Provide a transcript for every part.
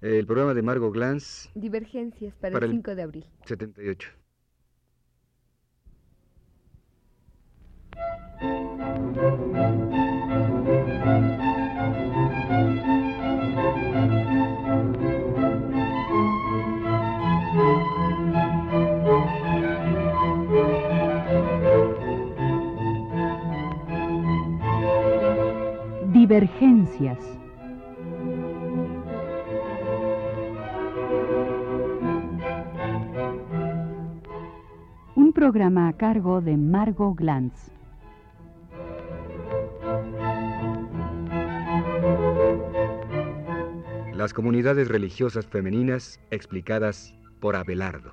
El programa de Margot Glantz. Divergencias para, el 5 de abril. 78. Divergencias. Programa a cargo de Margot Glantz. Las comunidades religiosas femeninas explicadas por Abelardo.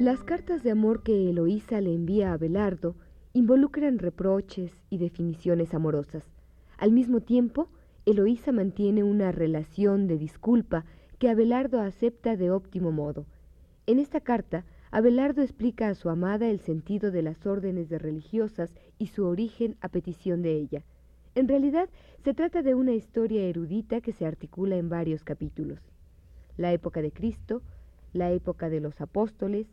Las cartas de amor que Eloísa le envía a Abelardo involucran reproches y definiciones amorosas. Al mismo tiempo, Eloísa mantiene una relación de disculpa que Abelardo acepta de óptimo modo. En esta carta, Abelardo explica a su amada el sentido de las órdenes de religiosas y su origen a petición de ella. En realidad, se trata de una historia erudita que se articula en varios capítulos. La época de Cristo, la época de los apóstoles,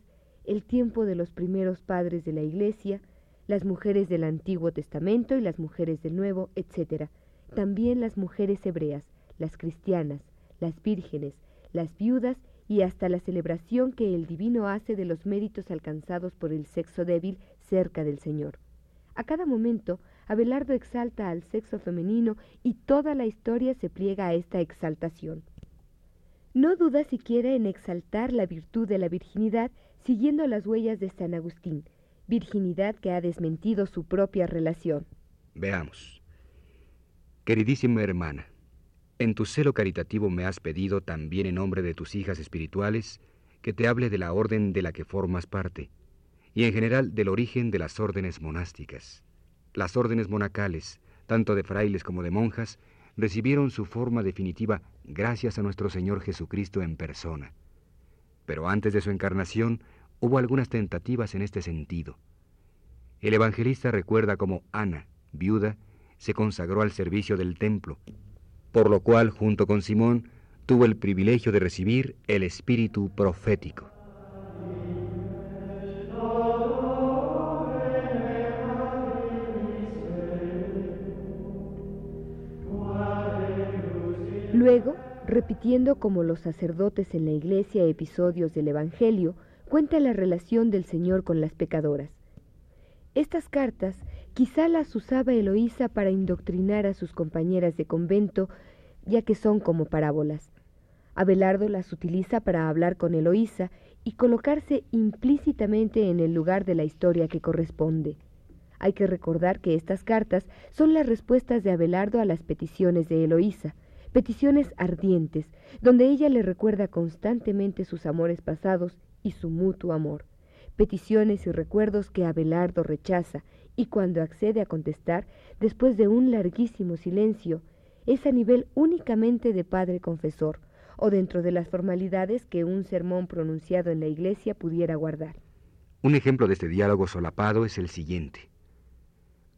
el tiempo de los primeros padres de la Iglesia, las mujeres del Antiguo Testamento y las mujeres del Nuevo, etc. También las mujeres hebreas, las cristianas, las vírgenes, las viudas y hasta la celebración que el divino hace de los méritos alcanzados por el sexo débil cerca del Señor. A cada momento, Abelardo exalta al sexo femenino y toda la historia se pliega a esta exaltación. No duda siquiera en exaltar la virtud de la virginidad siguiendo las huellas de San Agustín, virginidad que ha desmentido su propia relación. Veamos. Queridísima hermana, en tu celo caritativo me has pedido también en nombre de tus hijas espirituales que te hable de la orden de la que formas parte y en general del origen de las órdenes monásticas. Las órdenes monacales, tanto de frailes como de monjas, recibieron su forma definitiva gracias a nuestro Señor Jesucristo en persona. Pero antes de su encarnación, hubo algunas tentativas en este sentido. El evangelista recuerda cómo Ana, viuda, se consagró al servicio del templo, por lo cual, junto con Simón, tuvo el privilegio de recibir el espíritu profético. Luego, repitiendo como los sacerdotes en la iglesia episodios del Evangelio, cuenta la relación del Señor con las pecadoras. Estas cartas quizá las usaba Eloísa para indoctrinar a sus compañeras de convento, ya que son como parábolas. Abelardo las utiliza para hablar con Eloísa y colocarse implícitamente en el lugar de la historia que corresponde. Hay que recordar que estas cartas son las respuestas de Abelardo a las peticiones de Eloísa, peticiones ardientes, donde ella le recuerda constantemente sus amores pasados y su mutuo amor, peticiones y recuerdos que Abelardo rechaza y cuando accede a contestar, después de un larguísimo silencio, es a nivel únicamente de padre confesor o dentro de las formalidades que un sermón pronunciado en la iglesia pudiera guardar. Un ejemplo de este diálogo solapado es el siguiente.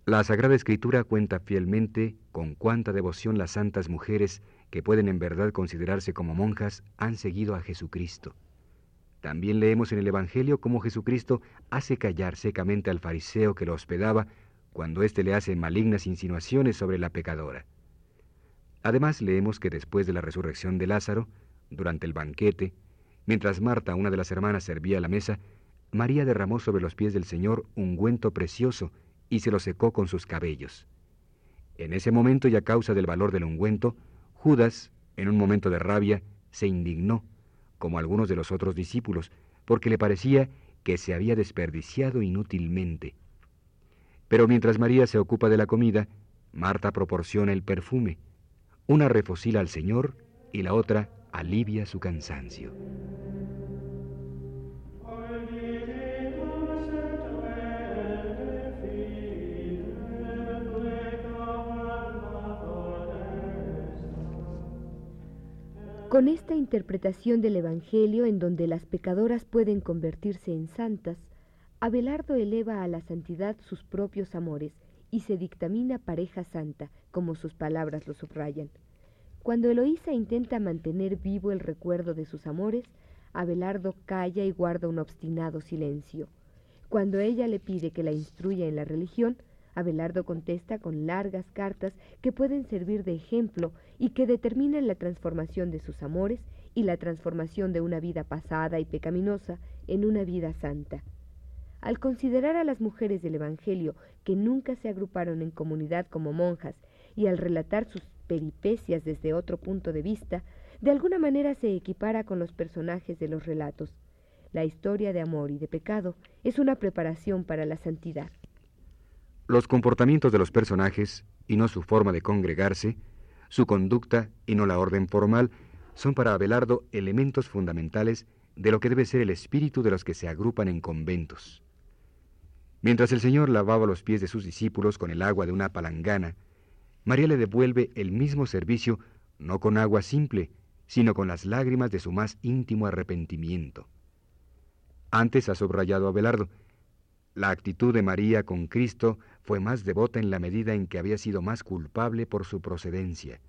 La Sagrada Escritura cuenta fielmente con cuánta devoción las santas mujeres, que pueden en verdad considerarse como monjas, han seguido a Jesucristo. También leemos en el Evangelio cómo Jesucristo hace callar secamente al fariseo que lo hospedaba cuando éste le hace malignas insinuaciones sobre la pecadora. Además leemos que después de la resurrección de Lázaro, durante el banquete, mientras Marta, una de las hermanas, servía la mesa, María derramó sobre los pies del Señor ungüento precioso y se lo secó con sus cabellos. En ese momento y a causa del valor del ungüento, Judas, en un momento de rabia, se indignó como algunos de los otros discípulos, porque le parecía que se había desperdiciado inútilmente. Pero mientras María se ocupa de la comida, Marta proporciona el perfume. Una refocila al Señor y la otra alivia su cansancio. Con esta interpretación del Evangelio en donde las pecadoras pueden convertirse en santas, Abelardo eleva a la santidad sus propios amores y se dictamina pareja santa, como sus palabras lo subrayan. Cuando Eloísa intenta mantener vivo el recuerdo de sus amores, Abelardo calla y guarda un obstinado silencio. Cuando ella le pide que la instruya en la religión, Abelardo contesta con largas cartas que pueden servir de ejemplo y que determinan la transformación de sus amores y la transformación de una vida pasada y pecaminosa en una vida santa. Al considerar a las mujeres del Evangelio que nunca se agruparon en comunidad como monjas y al relatar sus peripecias desde otro punto de vista, de alguna manera se equipara con los personajes de los relatos. La historia de amor y de pecado es una preparación para la santidad. Los comportamientos de los personajes, y no su forma de congregarse, su conducta, y no la orden formal, son para Abelardo elementos fundamentales de lo que debe ser el espíritu de los que se agrupan en conventos. Mientras el Señor lavaba los pies de sus discípulos con el agua de una palangana, María le devuelve el mismo servicio no con agua simple, sino con las lágrimas de su más íntimo arrepentimiento. Antes ha subrayado Abelardo, la actitud de María con Cristo fue más devota en la medida en que había sido más culpable por su procedencia.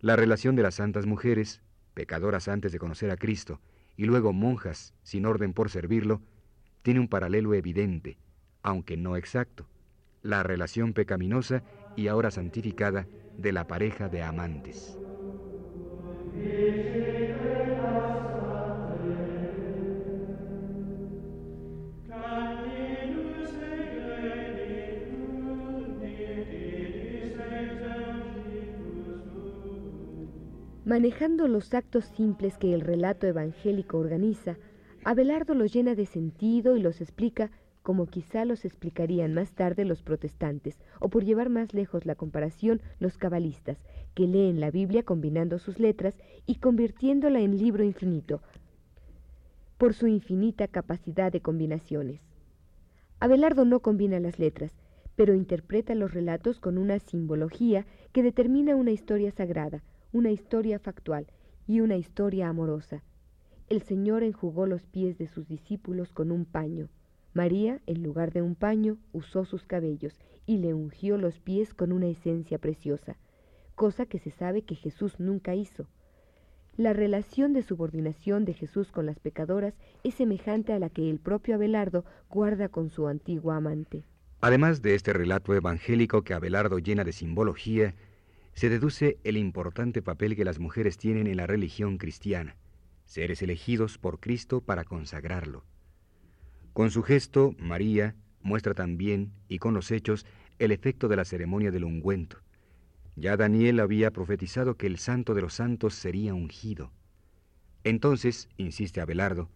La relación de las santas mujeres, pecadoras antes de conocer a Cristo, y luego monjas sin orden por servirlo, tiene un paralelo evidente, aunque no exacto, la relación pecaminosa y ahora santificada de la pareja de amantes. Manejando los actos simples que el relato evangélico organiza, Abelardo los llena de sentido y los explica como quizá los explicarían más tarde los protestantes, o por llevar más lejos la comparación, los cabalistas, que leen la Biblia combinando sus letras y convirtiéndola en libro infinito, por su infinita capacidad de combinaciones. Abelardo no combina las letras, pero interpreta los relatos con una simbología que determina una historia sagrada, una historia factual y una historia amorosa. El Señor enjugó los pies de sus discípulos con un paño. María, en lugar de un paño, usó sus cabellos y le ungió los pies con una esencia preciosa, cosa que se sabe que Jesús nunca hizo. La relación de subordinación de Jesús con las pecadoras es semejante a la que el propio Abelardo guarda con su antigua amante. Además de este relato evangélico que Abelardo llena de simbología, se deduce el importante papel que las mujeres tienen en la religión cristiana, seres elegidos por Cristo para consagrarlo. Con su gesto, María muestra también, y con los hechos, el efecto de la ceremonia del ungüento. Ya Daniel había profetizado que el santo de los santos sería ungido. Entonces, insiste Abelardo,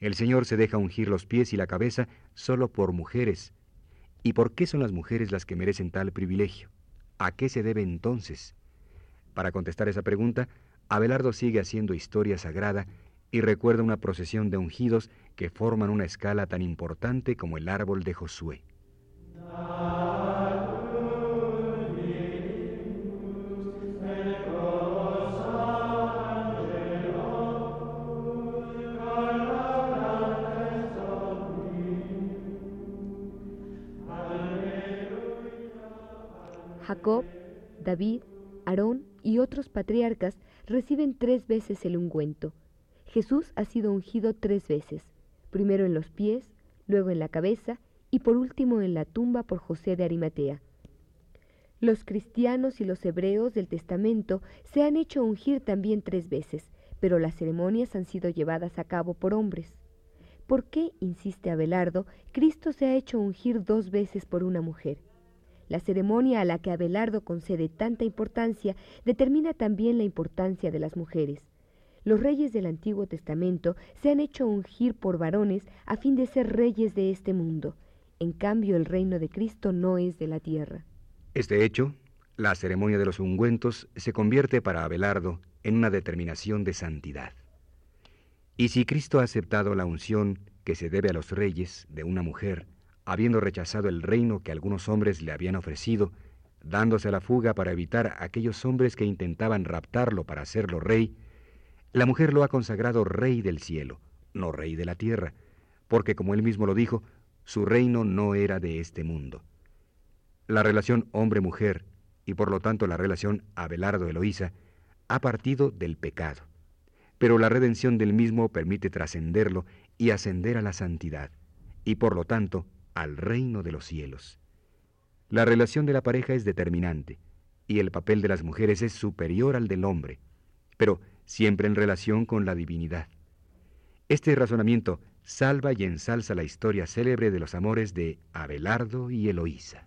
el Señor se deja ungir los pies y la cabeza solo por mujeres. ¿Y por qué son las mujeres las que merecen tal privilegio? ¿A qué se debe entonces? Para contestar esa pregunta, Abelardo sigue haciendo historia sagrada y recuerda una procesión de ungidos que forman una escala tan importante como el árbol de Josué. Jacob, David, Aarón y otros patriarcas reciben tres veces el ungüento, Jesús ha sido ungido tres veces, primero en los pies, luego en la cabeza y por último en la tumba por José de Arimatea. Los cristianos y los hebreos del Testamento se han hecho ungir también tres veces, pero las ceremonias han sido llevadas a cabo por hombres. ¿Por qué, insiste Abelardo, Cristo se ha hecho ungir dos veces por una mujer? La ceremonia a la que Abelardo concede tanta importancia determina también la importancia de las mujeres. Los reyes del Antiguo Testamento se han hecho ungir por varones a fin de ser reyes de este mundo. En cambio, el reino de Cristo no es de la tierra. Este hecho, la ceremonia de los ungüentos, se convierte para Abelardo en una determinación de santidad. Y si Cristo ha aceptado la unción que se debe a los reyes de una mujer, habiendo rechazado el reino que algunos hombres le habían ofrecido, dándose a la fuga para evitar a aquellos hombres que intentaban raptarlo para hacerlo rey, la mujer lo ha consagrado rey del cielo, no rey de la tierra, porque como él mismo lo dijo, su reino no era de este mundo. La relación hombre-mujer, y por lo tanto la relación Abelardo-Eloísa, ha partido del pecado, pero la redención del mismo permite trascenderlo y ascender a la santidad, y por lo tanto al reino de los cielos. La relación de la pareja es determinante, y el papel de las mujeres es superior al del hombre, pero siempre en relación con la divinidad. Este razonamiento salva y ensalza la historia célebre de los amores de Abelardo y Eloísa.